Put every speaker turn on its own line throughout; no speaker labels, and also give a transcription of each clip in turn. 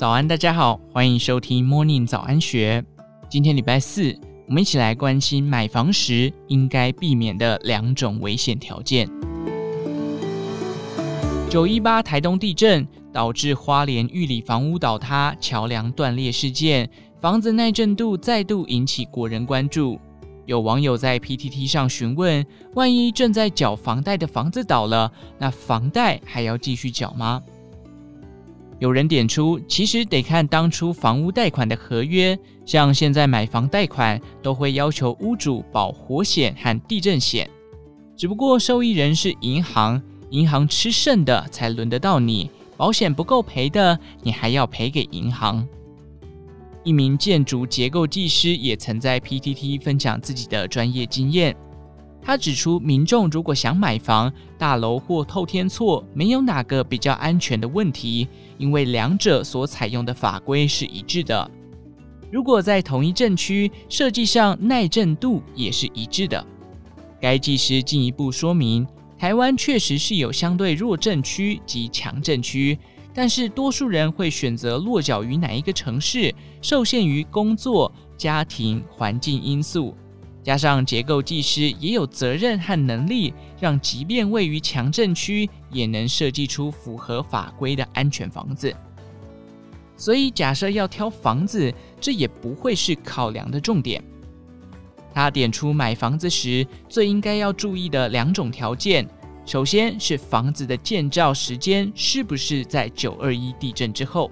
早安，大家好，欢迎收听 Morning 早安学。今天礼拜四，我们一起来关心买房时应该避免的两种危险条件。九一八台东地震导致花莲玉里房屋倒塌、桥梁断裂事件，房子耐震度再度引起国人关注。有网友在 PTT 上询问：万一正在缴房贷的房子倒了，那房贷还要继续缴吗？有人点出，其实得看当初房屋贷款的合约，像现在买房贷款都会要求屋主保火险和地震险，只不过受益人是银行，银行吃剩的才轮得到你，保险不够赔的，你还要赔给银行。一名建筑结构技师也曾在 PTT 分享自己的专业经验。他指出，民众如果想买房，大楼或透天厝没有哪个比较安全的问题，因为两者所采用的法规是一致的。如果在同一震区，设计上耐震度也是一致的。该技师进一步说明，台湾确实是有相对弱震区及强震区，但是多数人会选择落脚于哪一个城市，受限于工作、家庭、环境因素。加上结构技师也有责任和能力，让即便位于强震区，也能设计出符合法规的安全房子。所以，假设要挑房子，这也不会是考量的重点。他点出买房子时最应该要注意的两种条件：首先是房子的建造时间是不是在九二一地震之后。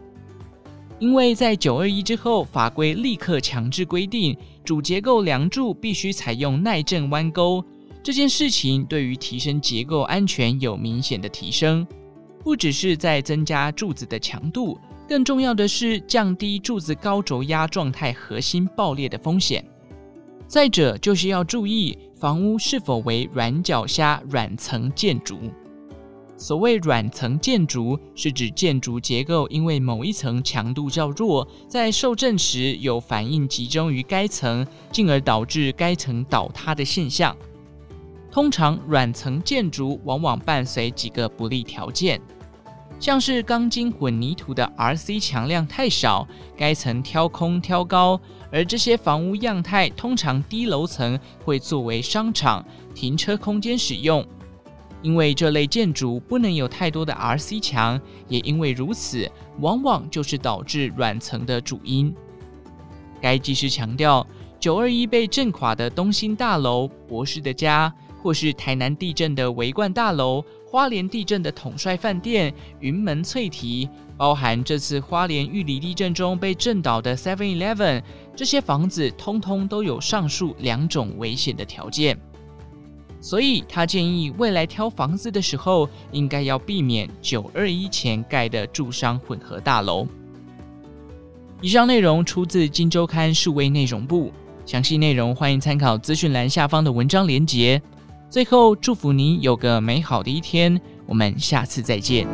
因为在九二一之后，法规立刻强制规定主结构梁柱必须采用耐震弯钩。这件事情对于提升结构安全有明显的提升，不只是在增加柱子的强度，更重要的是降低柱子高轴压状态核心爆裂的风险。再者，就是要注意房屋是否为软脚虾软层建筑。所谓软层建筑，是指建筑结构因为某一层强度较弱，在受震时有反应集中于该层，进而导致该层倒塌的现象。通常，软层建筑往往伴随几个不利条件，像是钢筋混凝土的 RC 墙量太少，该层挑空挑高，而这些房屋样态通常低楼层会作为商场、停车空间使用。因为这类建筑不能有太多的 RC 墙，也因为如此，往往就是导致软层的主因。该技师强调，九二一被震垮的东兴大楼、博士的家，或是台南地震的维冠大楼、花莲地震的统帅饭店、云门翠堤，包含这次花莲玉里地震中被震倒的 Seven Eleven，这些房子通通都有上述两种危险的条件。所以他建议未来挑房子的时候，应该要避免九二一前盖的住商混合大楼。以上内容出自《金周刊》数位内容部，详细内容欢迎参考资讯栏下方的文章连结。最后，祝福您有个美好的一天，我们下次再见。